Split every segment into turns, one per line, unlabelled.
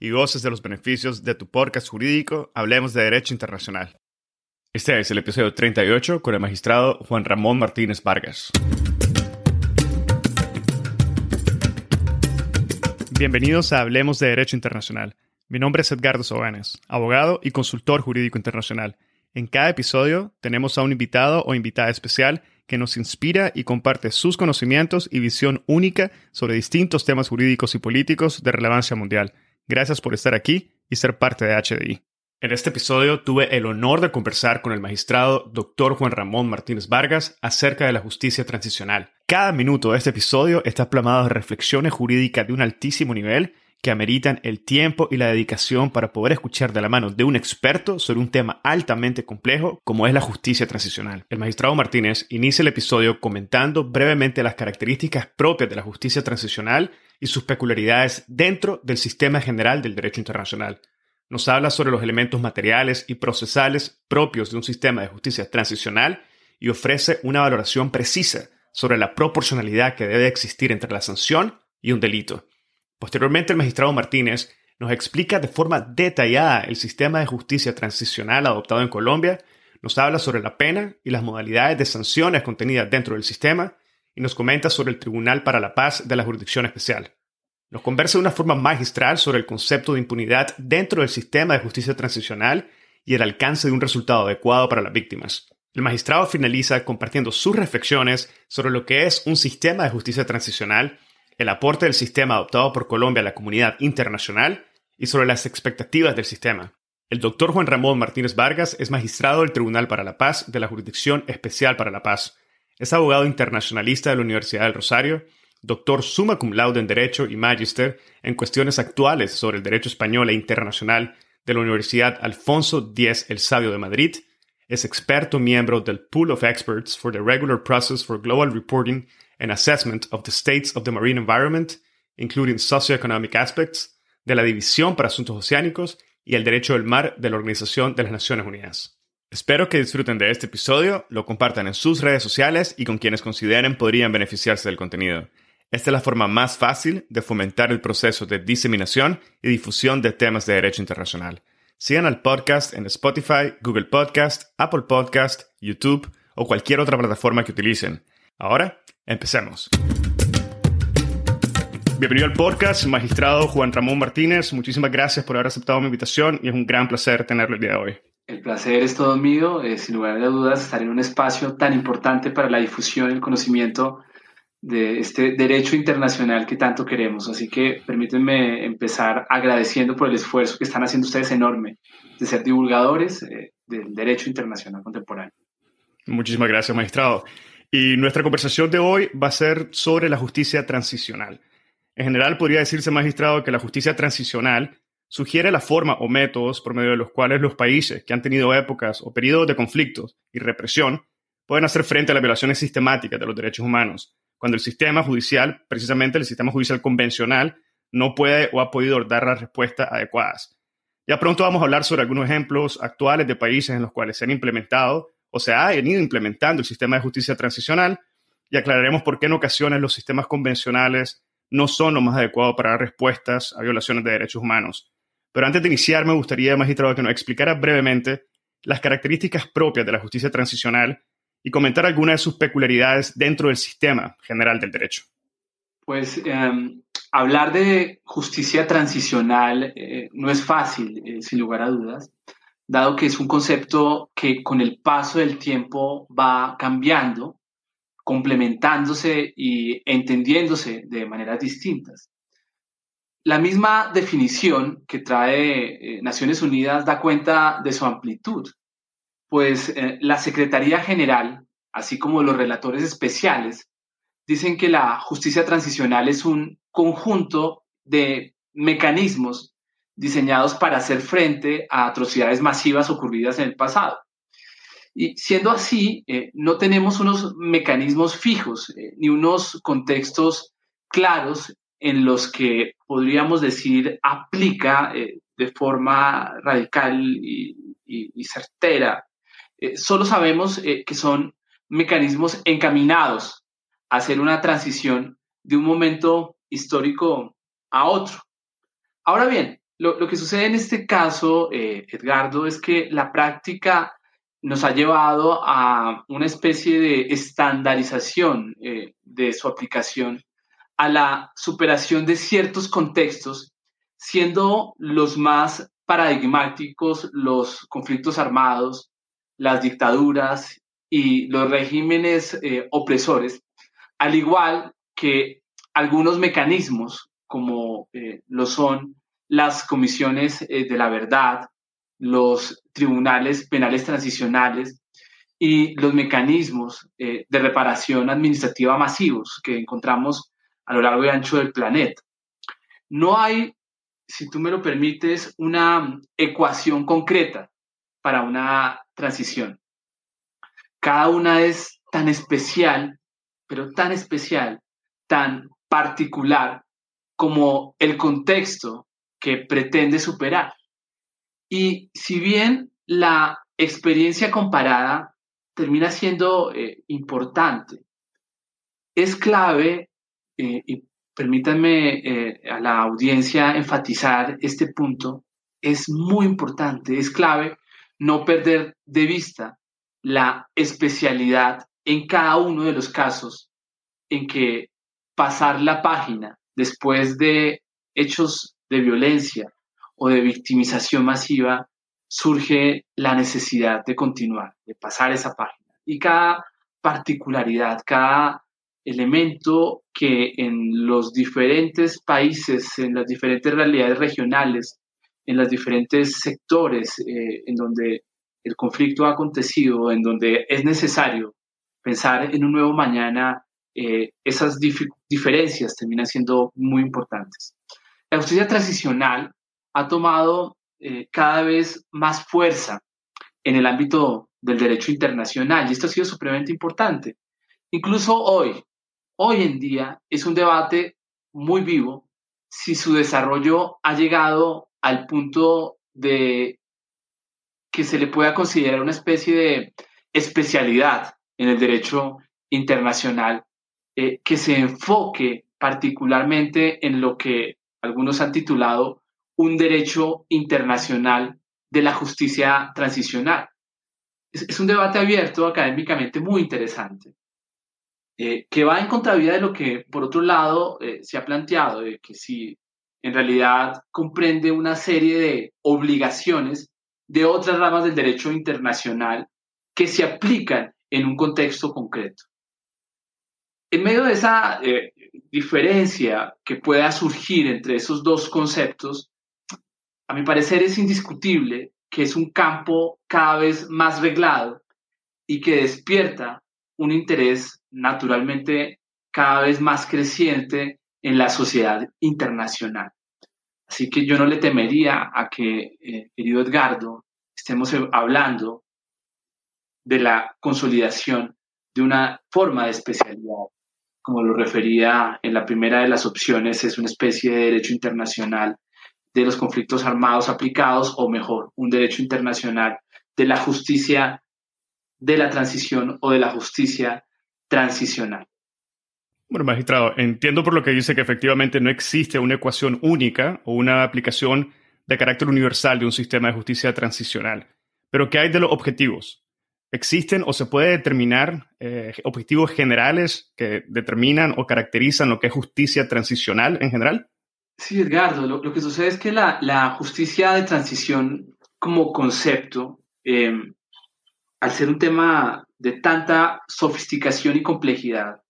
y goces de los beneficios de tu podcast jurídico Hablemos de Derecho Internacional. Este es el episodio 38 con el magistrado Juan Ramón Martínez Vargas. Bienvenidos a Hablemos de Derecho Internacional. Mi nombre es Edgardo Sobanes, abogado y consultor jurídico internacional. En cada episodio tenemos a un invitado o invitada especial que nos inspira y comparte sus conocimientos y visión única sobre distintos temas jurídicos y políticos de relevancia mundial. Gracias por estar aquí y ser parte de HDI. En este episodio tuve el honor de conversar con el magistrado Dr. Juan Ramón Martínez Vargas acerca de la justicia transicional. Cada minuto de este episodio está plamado de reflexiones jurídicas de un altísimo nivel que ameritan el tiempo y la dedicación para poder escuchar de la mano de un experto sobre un tema altamente complejo como es la justicia transicional. El magistrado Martínez inicia el episodio comentando brevemente las características propias de la justicia transicional y sus peculiaridades dentro del sistema general del derecho internacional. Nos habla sobre los elementos materiales y procesales propios de un sistema de justicia transicional y ofrece una valoración precisa sobre la proporcionalidad que debe existir entre la sanción y un delito. Posteriormente, el magistrado Martínez nos explica de forma detallada el sistema de justicia transicional adoptado en Colombia, nos habla sobre la pena y las modalidades de sanciones contenidas dentro del sistema, y nos comenta sobre el Tribunal para la Paz de la Jurisdicción Especial. Nos conversa de una forma magistral sobre el concepto de impunidad dentro del sistema de justicia transicional y el alcance de un resultado adecuado para las víctimas. El magistrado finaliza compartiendo sus reflexiones sobre lo que es un sistema de justicia transicional, el aporte del sistema adoptado por Colombia a la comunidad internacional y sobre las expectativas del sistema. El doctor Juan Ramón Martínez Vargas es magistrado del Tribunal para la Paz de la Jurisdicción Especial para la Paz es abogado internacionalista de la Universidad del Rosario, doctor summa cum laude en Derecho y Magister en cuestiones actuales sobre el derecho español e internacional de la Universidad Alfonso X el Sabio de Madrid, es experto miembro del Pool of Experts for the Regular Process for Global Reporting and Assessment of the States of the Marine Environment, including Socioeconomic Aspects, de la División para Asuntos Oceánicos y el Derecho del Mar de la Organización de las Naciones Unidas. Espero que disfruten de este episodio, lo compartan en sus redes sociales y con quienes consideren podrían beneficiarse del contenido. Esta es la forma más fácil de fomentar el proceso de diseminación y difusión de temas de derecho internacional. Sigan al podcast en Spotify, Google Podcast, Apple Podcast, YouTube o cualquier otra plataforma que utilicen. Ahora, empecemos. Bienvenido al podcast, magistrado Juan Ramón Martínez. Muchísimas gracias por haber aceptado mi invitación y es un gran placer tenerlo el día de hoy.
El placer es todo mío, eh, sin lugar a dudas, estar en un espacio tan importante para la difusión y el conocimiento de este derecho internacional que tanto queremos. Así que permítanme empezar agradeciendo por el esfuerzo que están haciendo ustedes enorme de ser divulgadores eh, del derecho internacional contemporáneo.
Muchísimas gracias, magistrado. Y nuestra conversación de hoy va a ser sobre la justicia transicional. En general, podría decirse, magistrado, que la justicia transicional sugiere la forma o métodos por medio de los cuales los países que han tenido épocas o periodos de conflictos y represión pueden hacer frente a las violaciones sistemáticas de los derechos humanos, cuando el sistema judicial, precisamente el sistema judicial convencional, no puede o ha podido dar las respuestas adecuadas. Ya pronto vamos a hablar sobre algunos ejemplos actuales de países en los cuales se han implementado o se ha venido implementando el sistema de justicia transicional y aclararemos por qué en ocasiones los sistemas convencionales no son lo más adecuado para dar respuestas a violaciones de derechos humanos. Pero antes de iniciar, me gustaría, magistrado, que nos explicara brevemente las características propias de la justicia transicional y comentar algunas de sus peculiaridades dentro del sistema general del derecho.
Pues em, hablar de justicia transicional eh, no es fácil, eh, sin lugar a dudas, dado que es un concepto que con el paso del tiempo va cambiando, complementándose y entendiéndose de maneras distintas. La misma definición que trae eh, Naciones Unidas da cuenta de su amplitud, pues eh, la Secretaría General, así como los relatores especiales, dicen que la justicia transicional es un conjunto de mecanismos diseñados para hacer frente a atrocidades masivas ocurridas en el pasado. Y siendo así, eh, no tenemos unos mecanismos fijos eh, ni unos contextos claros en los que podríamos decir aplica eh, de forma radical y, y certera. solo sabemos que son mecanismos encaminados a hacer una transición de un momento histórico a otro. Ahora bien, lo, que sucede en este caso, eh, Edgardo, es que la práctica nos ha llevado a una especie de estandarización eh, de su aplicación, a la superación de ciertos contextos, siendo los más paradigmáticos los conflictos armados, las dictaduras y los regímenes eh, opresores, al igual que algunos mecanismos como lo son las comisiones eh, de la verdad, los tribunales penales transicionales y los mecanismos eh, de reparación administrativa masivos que encontramos a lo largo y ancho del planeta. No hay, si tú me lo permites, una ecuación concreta para una transición. Cada una es tan especial, pero tan especial, tan particular como el contexto que pretende superar. Y si bien la experiencia comparada termina siendo eh, importante, es clave, eh, y permítanme eh, a la audiencia enfatizar este punto, es muy importante, es clave no perder de vista la especialidad en cada uno de los casos en que pasar la página después de hechos de violencia o de victimización masiva, surge la necesidad de continuar, de pasar esa página. Y cada particularidad, cada elemento que en los diferentes países, en las diferentes realidades regionales, en los diferentes sectores eh, en donde el conflicto ha acontecido, en donde es necesario pensar en un nuevo mañana, eh, esas diferencias terminan siendo muy importantes. La justicia transicional ha tomado eh, cada vez más fuerza en el ámbito del derecho internacional y esto ha sido supremamente importante. Incluso hoy, hoy en día, es un debate muy vivo si su desarrollo ha llegado al punto de que se le pueda considerar una especie de especialidad en el derecho internacional eh, que se enfoque particularmente en lo que algunos han titulado un derecho internacional de la justicia transicional. Es, un debate abierto académicamente muy interesante, eh, que va en contravía de lo que, por otro lado, eh, se ha planteado, de que si en realidad comprende una serie de obligaciones de otras ramas del derecho internacional que se aplican en un contexto concreto. En medio de esa eh, diferencia que pueda surgir entre esos dos conceptos, a mi parecer es indiscutible que es un campo cada vez más reglado y que despierta un interés naturalmente cada vez más creciente en la sociedad internacional. Así que yo no le temería a que, eh, querido Edgardo, estemos hablando de la consolidación de una forma de especialidad como lo refería en la primera de las opciones, es una especie de derecho internacional de los conflictos armados aplicados, o mejor, un derecho internacional de la justicia de la transición o de la justicia transicional.
Bueno, magistrado, entiendo por lo que dice que efectivamente no existe una ecuación única o una aplicación de carácter universal de un sistema de justicia transicional. Pero ¿qué hay de los objetivos? ¿Existen o se puede determinar eh, objetivos generales que determinan o caracterizan lo que es justicia transicional en general?
Sí, Edgardo, lo, que sucede es que la, justicia de transición como concepto, em, al ser un tema de tanta sofisticación y complejidad,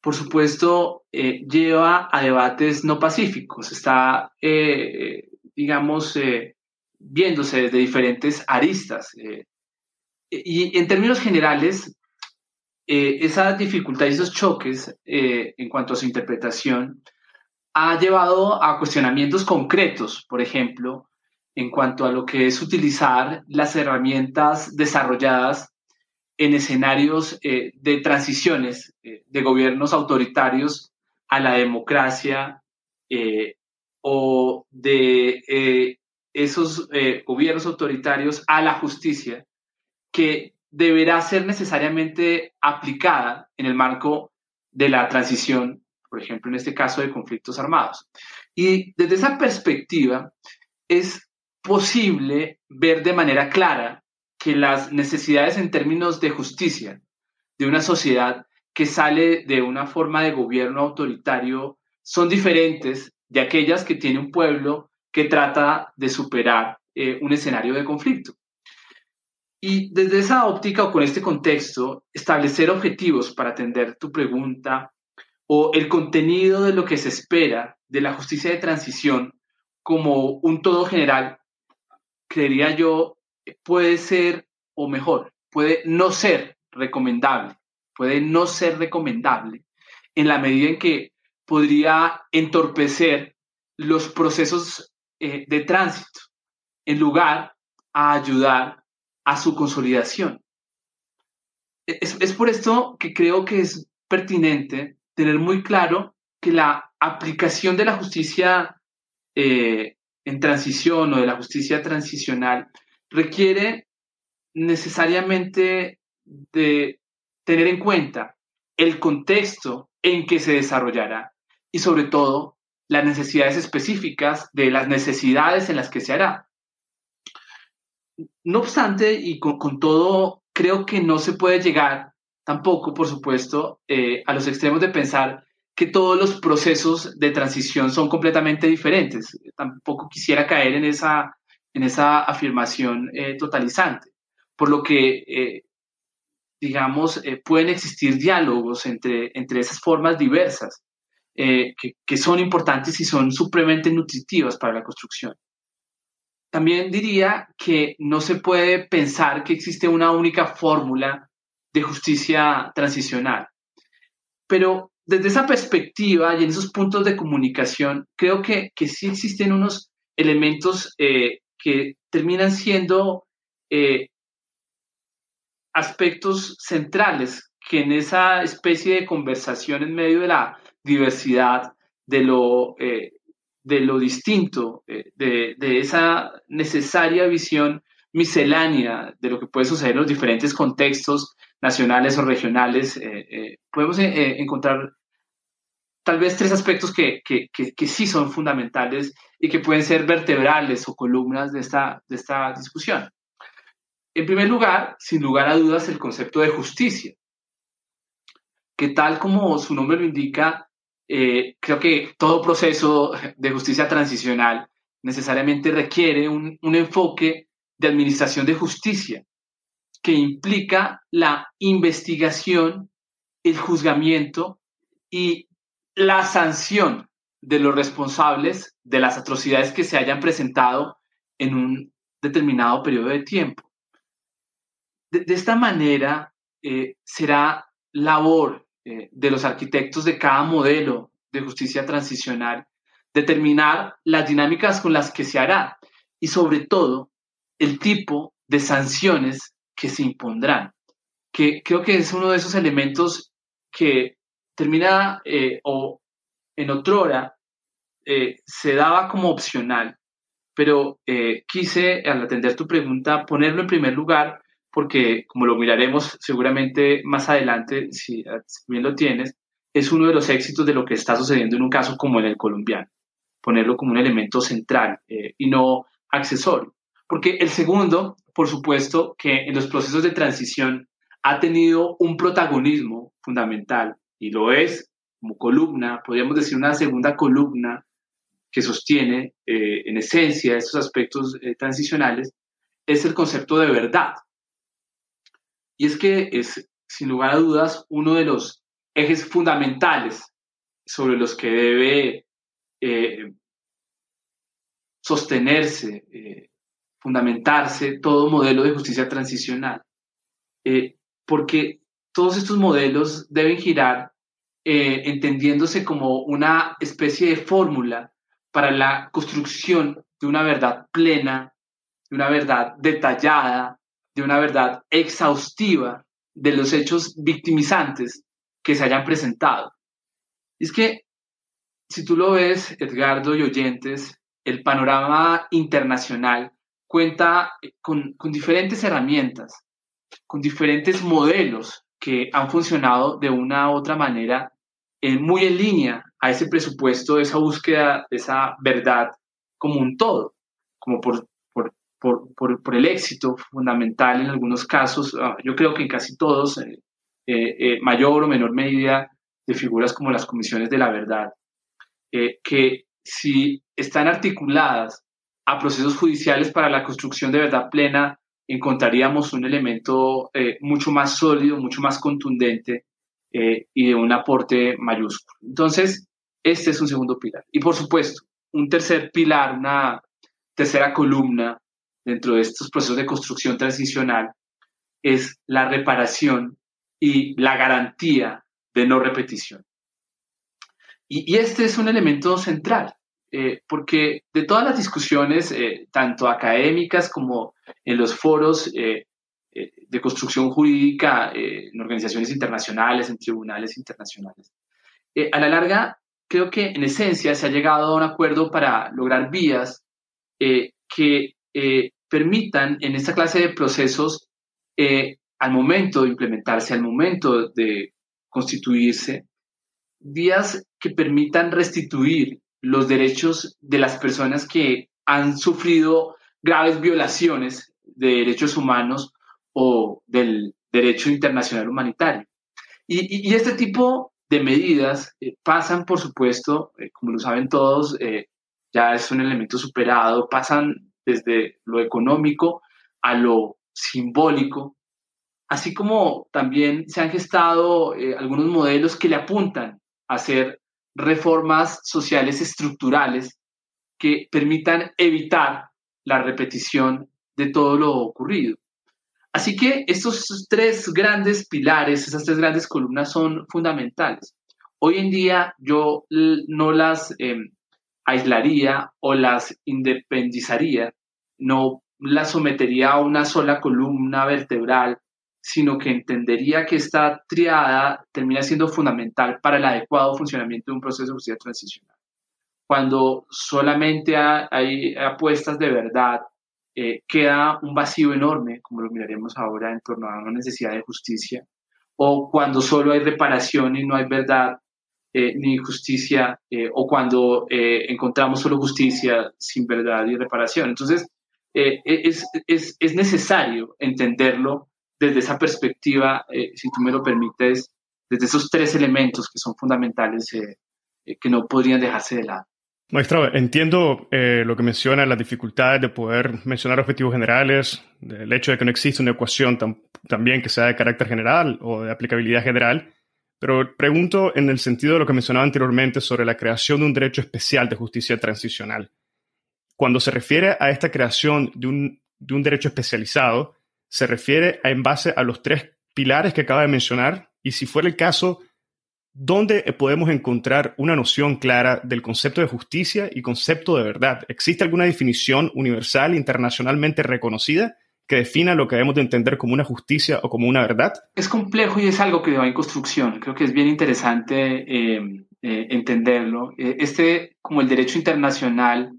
por supuesto, eh, lleva a debates no pacíficos. Está, eh, digamos, viéndose desde diferentes aristas. Y en términos generales, esa dificultad y esos choques en cuanto a su interpretación ha llevado a cuestionamientos concretos, por ejemplo, en cuanto a lo que es utilizar las herramientas desarrolladas en escenarios eh, de transiciones eh, de gobiernos autoritarios a la democracia eh, o de esos gobiernos autoritarios a la justicia, que deberá ser necesariamente aplicada en el marco de la transición, por ejemplo, en este caso de conflictos armados. Y desde esa perspectiva es posible ver de manera clara que las necesidades en términos de justicia de una sociedad que sale de una forma de gobierno autoritario son diferentes de aquellas que tiene un pueblo que trata de superar eh, un escenario de conflicto. Y desde esa óptica o con este contexto, establecer objetivos para atender tu pregunta o el contenido de lo que se espera de la justicia de transición como un todo general, creería yo, puede ser, o mejor, puede no ser recomendable, puede no ser recomendable en la medida en que podría entorpecer los procesos eh, de tránsito en lugar a ayudar a su consolidación. Es, por esto que creo que es pertinente tener muy claro que la aplicación de la justicia eh, en transición o de la justicia transicional requiere necesariamente de tener en cuenta el contexto en que se desarrollará y sobre todo las necesidades específicas de las necesidades en las que se hará. No obstante, y con, todo, creo que no se puede llegar tampoco, por supuesto, eh, a los extremos de pensar que todos los procesos de transición son completamente diferentes. Tampoco quisiera caer en esa en esa afirmación eh, totalizante. Por lo que, eh, digamos, pueden existir diálogos entre, entre esas formas diversas que, que, son importantes y son supremamente nutritivas para la construcción. También diría que no se puede pensar que existe una única fórmula de justicia transicional. Pero desde esa perspectiva y en esos puntos de comunicación, creo que, que sí existen unos elementos eh, que terminan siendo eh, aspectos centrales que en esa especie de conversación en medio de la diversidad, de lo, eh, de lo distinto, eh, de, de, esa necesaria visión miscelánea de lo que puede suceder en los diferentes contextos nacionales o regionales, podemos encontrar tal vez tres aspectos que, que, que, sí son fundamentales y que pueden ser vertebrales o columnas de esta, de esta discusión. En primer lugar, sin lugar a dudas, el concepto de justicia, que tal como su nombre lo indica, eh, creo que todo proceso de justicia transicional necesariamente requiere un, un enfoque de administración de justicia que implica la investigación, el juzgamiento y la sanción de los responsables de las atrocidades que se hayan presentado en un determinado periodo de tiempo. De, esta manera, eh, será labor eh, de los arquitectos de cada modelo de justicia transicional determinar las dinámicas con las que se hará y sobre todo el tipo de sanciones que se impondrán, que creo que es uno de esos elementos que termina eh, o en otrora eh, se daba como opcional, pero eh, quise, al atender tu pregunta, ponerlo en primer lugar porque, como lo miraremos seguramente más adelante, si, bien lo tienes, es uno de los éxitos de lo que está sucediendo en un caso como en el colombiano, ponerlo como un elemento central y no accesorio. Porque el segundo, por supuesto, que en los procesos de transición ha tenido un protagonismo fundamental y lo es como columna, podríamos decir una segunda columna que sostiene eh, en esencia estos aspectos eh, transicionales, es el concepto de verdad. Y es que es, sin lugar a dudas, uno de los ejes fundamentales sobre los que debe eh, sostenerse, eh, fundamentarse todo modelo de justicia transicional. Eh, porque todos estos modelos deben girar entendiéndose como una especie de fórmula para la construcción de una verdad plena, de una verdad detallada, de una verdad exhaustiva de los hechos victimizantes que se hayan presentado. Es que, si tú lo ves, Edgardo y oyentes, el panorama internacional cuenta con, diferentes herramientas, con diferentes modelos que han funcionado de una u otra manera eh, muy en línea a ese presupuesto, esa búsqueda de esa verdad como un todo, como por, por, el éxito fundamental en algunos casos, ah, yo creo que en casi todos, eh, eh, mayor o menor medida, de figuras como las comisiones de la verdad, que si están articuladas a procesos judiciales para la construcción de verdad plena, encontraríamos un elemento mucho más sólido, mucho más contundente y de un aporte mayúsculo. Entonces, este es un segundo pilar. Y por supuesto, un tercer pilar, una tercera columna dentro de estos procesos de construcción transicional es la reparación y la garantía de no repetición. Y, este es un elemento central, eh, porque de todas las discusiones, eh, tanto académicas como en los foros eh, de construcción jurídica, en organizaciones internacionales, en tribunales internacionales, a la larga creo que en esencia se ha llegado a un acuerdo para lograr vías eh, que eh, permitan en esta clase de procesos, eh, al momento de implementarse, al momento de constituirse, vías que permitan restituir los derechos de las personas que han sufrido graves violaciones de derechos humanos o del derecho internacional humanitario. Y, este tipo de medidas eh, pasan, por supuesto, eh, como lo saben todos, ya es un elemento superado, pasan desde lo económico a lo simbólico, así como también se han gestado algunos modelos que le apuntan a hacer reformas sociales estructurales que permitan evitar la repetición de todo lo ocurrido. Así que estos tres grandes pilares, esas tres grandes columnas son fundamentales. Hoy en día yo no las em, aislaría o las independizaría, no las sometería a una sola columna vertebral, sino que entendería que esta triada termina siendo fundamental para el adecuado funcionamiento de un proceso de justicia transicional. Cuando solamente hay apuestas de verdad eh, queda un vacío enorme, como lo miraremos ahora, en torno a una necesidad de justicia, o cuando solo hay reparación y no hay verdad eh, ni justicia, eh, o cuando encontramos solo justicia sin verdad y reparación. Entonces, es, es, es, necesario entenderlo desde esa perspectiva, si tú me lo permites, desde esos tres elementos que son fundamentales que no podrían dejarse de lado.
Maestro, entiendo eh, lo que menciona, las dificultades de poder mencionar objetivos generales, el hecho de que no existe una ecuación también que sea de carácter general o de aplicabilidad general, pero pregunto en el sentido de lo que mencionaba anteriormente sobre la creación de un derecho especial de justicia transicional. Cuando se refiere a esta creación de un, de un derecho especializado, se refiere en base a los tres pilares que acaba de mencionar y si fuera el caso, ¿Dónde podemos encontrar una noción clara del concepto de justicia y concepto de verdad? ¿Existe alguna definición universal internacionalmente reconocida que defina lo que debemos de entender como una justicia o como una verdad?
Es complejo y es algo que va en construcción. Creo que es bien interesante eh, eh, entenderlo. Eh, este, como el derecho internacional,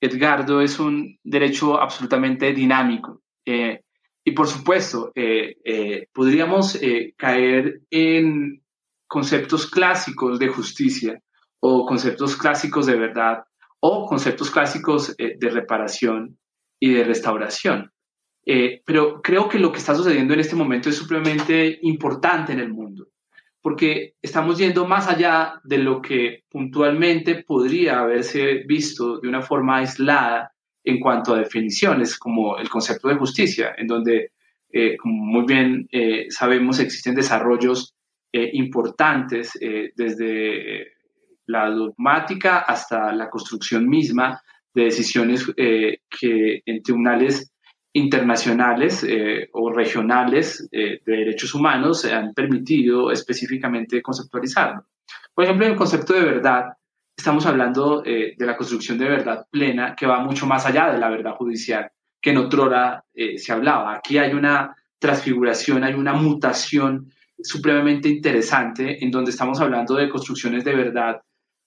Edgardo, es un derecho absolutamente dinámico. y por supuesto, podríamos caer en conceptos clásicos de justicia o conceptos clásicos de verdad o conceptos clásicos de reparación y de restauración. Eh, pero creo que lo que está sucediendo en este momento es supremamente importante en el mundo, porque estamos yendo más allá de lo que puntualmente podría haberse visto de una forma aislada en cuanto a definiciones, como el concepto de justicia, en donde, eh, como muy bien eh, sabemos, existen desarrollos eh, importantes desde la dogmática hasta la construcción misma de decisiones que en tribunales internacionales o regionales de derechos humanos se han permitido específicamente conceptualizarlo. Por ejemplo, en el concepto de verdad, estamos hablando eh, de la construcción de verdad plena que va mucho más allá de la verdad judicial que en otrora eh, se hablaba. Aquí hay una transfiguración, hay una mutación supremamente interesante en donde estamos hablando de construcciones de verdad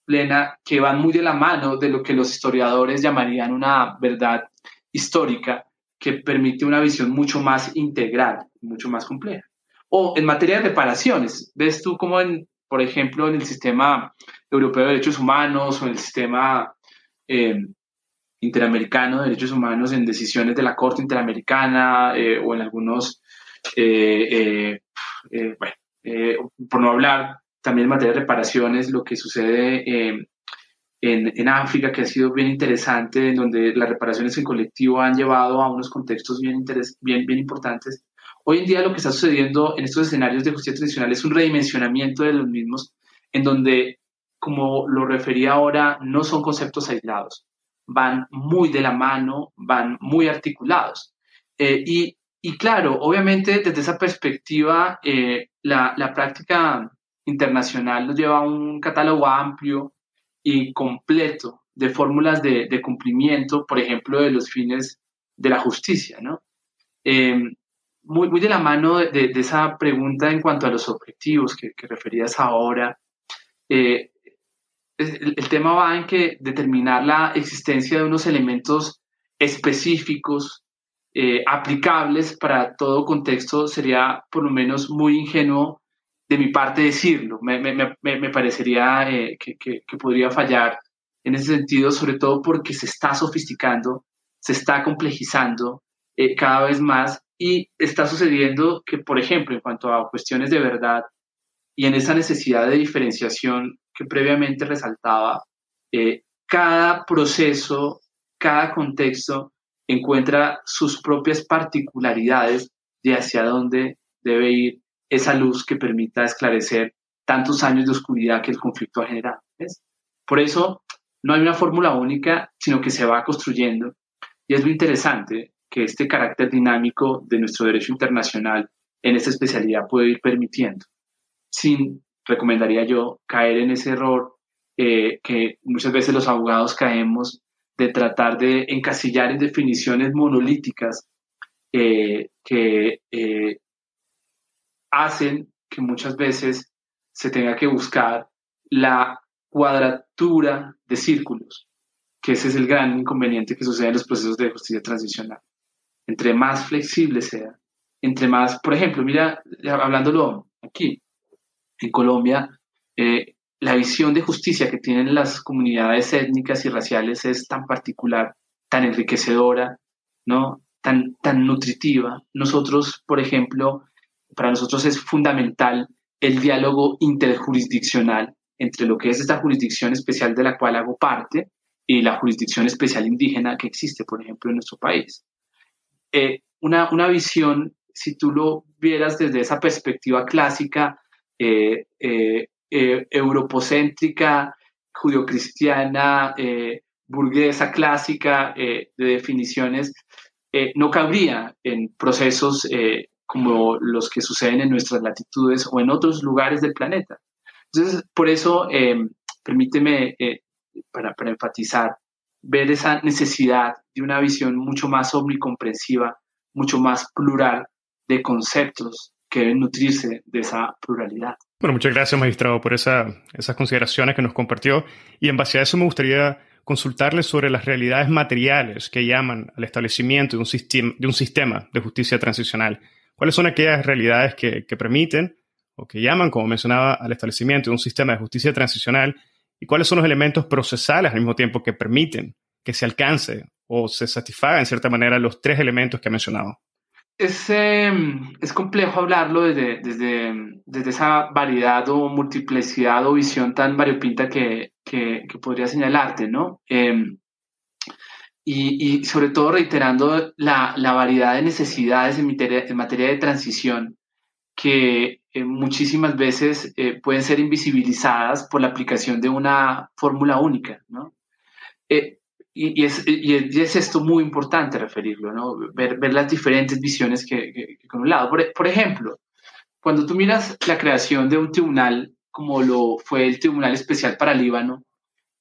plena que van muy de la mano de lo que los historiadores llamarían una verdad histórica que permite una visión mucho más integral, mucho más compleja. O en materia de reparaciones, ves tú cómo en por ejemplo, en el sistema europeo de derechos humanos o en el sistema eh, interamericano de derechos humanos en decisiones de la Corte Interamericana eh, o en algunos, eh, bueno, por no hablar también en materia de reparaciones, lo que sucede en, en, África, que ha sido bien interesante, en donde las reparaciones en colectivo han llevado a unos contextos bien, bien, bien importantes Hoy en día lo que está sucediendo en estos escenarios de justicia tradicional es un redimensionamiento de los mismos, en donde, como lo refería ahora, no son conceptos aislados, van muy de la mano, van muy articulados. Eh, y, claro, obviamente desde esa perspectiva, eh, la, práctica internacional nos lleva a un catálogo amplio y completo de fórmulas de, cumplimiento, por ejemplo, de los fines de la justicia, ¿no? Eh, muy, muy de la mano de, esa pregunta en cuanto a los objetivos que, referías ahora. Eh, el, tema va en que determinar la existencia de unos elementos específicos, eh, aplicables para todo contexto, sería por lo menos muy ingenuo de mi parte decirlo. Me, me, parecería eh, que, que, podría fallar en ese sentido, sobre todo porque se está sofisticando, se está complejizando cada vez más y está sucediendo que, por ejemplo, en cuanto a cuestiones de verdad y en esa necesidad de diferenciación que previamente resaltaba, eh, cada proceso, cada contexto encuentra sus propias particularidades de hacia dónde debe ir esa luz que permita esclarecer tantos años de oscuridad que el conflicto ha generado. Por eso no hay una fórmula única, sino que se va construyendo. Y es lo interesante, que este carácter dinámico de nuestro derecho internacional en esta especialidad puede ir permitiendo. Sin, recomendaría yo, caer en ese error eh, que muchas veces los abogados caemos de tratar de encasillar en definiciones monolíticas eh, que eh, hacen que muchas veces se tenga que buscar la cuadratura de círculos, que ese es el gran inconveniente que sucede en los procesos de justicia transicional entre más flexible sea, entre más, por ejemplo, mira, hablándolo aquí, en Colombia, eh, la visión de justicia que tienen las comunidades étnicas y raciales es tan particular, tan enriquecedora, ¿no? Tan, tan nutritiva. Nosotros, por ejemplo, para nosotros es fundamental el diálogo interjurisdiccional entre lo que es esta jurisdicción especial de la cual hago parte y la jurisdicción especial indígena que existe, por ejemplo, en nuestro país. Eh, una, una, visión, si tú lo vieras desde esa perspectiva clásica, eh, eh, europocéntrica, judio-cristiana, burguesa clásica de definiciones, no cabría en procesos como los que suceden en nuestras latitudes o en otros lugares del planeta. Entonces, por eso, permíteme, para, para enfatizar, ver esa necesidad de una visión mucho más omnicomprensiva, mucho más plural de conceptos que deben nutrirse de esa pluralidad.
Bueno, muchas gracias, magistrado, por esa, esas consideraciones que nos compartió. Y en base a eso me gustaría consultarle sobre las realidades materiales que llaman al establecimiento de un, sistema, de un sistema de justicia transicional. ¿Cuáles son aquellas realidades que, que permiten o que llaman, como mencionaba, al establecimiento de un sistema de justicia transicional y cuáles son los elementos procesales al mismo tiempo que permiten que se alcance o se satisfaga en cierta manera los tres elementos que he mencionado.
Es, em, es complejo hablarlo desde, desde, desde, esa variedad o multiplicidad o visión tan variopinta que, que, podría señalarte, ¿no? Em, y, sobre todo reiterando la, variedad de necesidades en materia, de transición que eh, muchísimas veces eh, pueden ser invisibilizadas por la aplicación de una fórmula única, ¿no? Eh, y, es, esto muy importante referirlo, ¿no? Ver, las diferentes visiones que, con un lado. Por, por, ejemplo, cuando tú miras la creación de un tribunal como lo fue el Tribunal Especial para Líbano,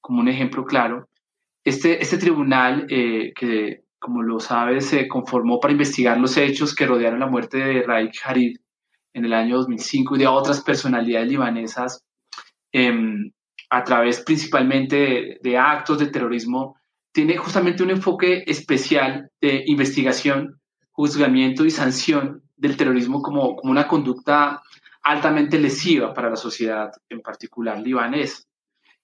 como un ejemplo claro, este, este tribunal, eh, que como lo sabes, se conformó para investigar los hechos que rodearon la muerte de Raik Harid en el año 2005 y de otras personalidades libanesas em, a través principalmente de, actos de terrorismo, tiene justamente un enfoque especial de investigación, juzgamiento y sanción del terrorismo como, como una conducta altamente lesiva para la sociedad, en particular libanesa.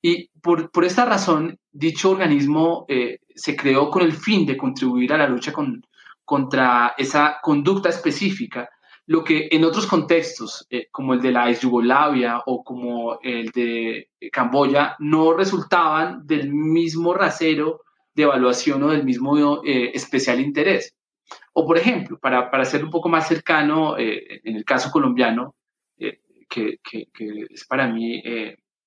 Y por, por esta razón, dicho organismo eh, se creó con el fin de contribuir a la lucha con, contra esa conducta específica, lo que en otros contextos, eh, como el de la Yugoslavia o como el de Camboya, no resultaban del mismo rasero de evaluación o del mismo eh, especial interés. O, por ejemplo, para, para ser un poco más cercano, en el caso colombiano, que, que, que, es para mí